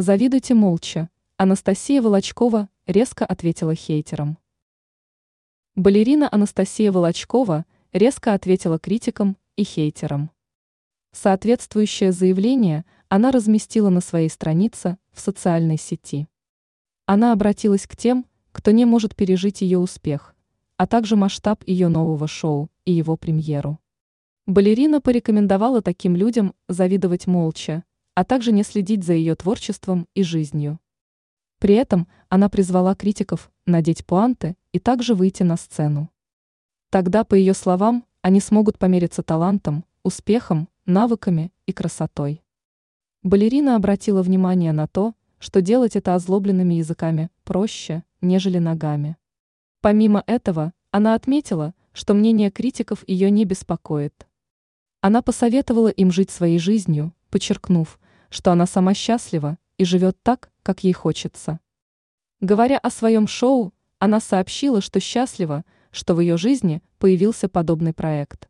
Завидуйте молча. Анастасия Волочкова резко ответила хейтерам. Балерина Анастасия Волочкова резко ответила критикам и хейтерам. Соответствующее заявление она разместила на своей странице в социальной сети. Она обратилась к тем, кто не может пережить ее успех, а также масштаб ее нового шоу и его премьеру. Балерина порекомендовала таким людям завидовать молча, а также не следить за ее творчеством и жизнью. При этом она призвала критиков надеть пуанты и также выйти на сцену. Тогда, по ее словам, они смогут помериться талантом, успехом, навыками и красотой. Балерина обратила внимание на то, что делать это озлобленными языками проще, нежели ногами. Помимо этого, она отметила, что мнение критиков ее не беспокоит. Она посоветовала им жить своей жизнью, подчеркнув, что она сама счастлива и живет так, как ей хочется. Говоря о своем шоу, она сообщила, что счастлива, что в ее жизни появился подобный проект.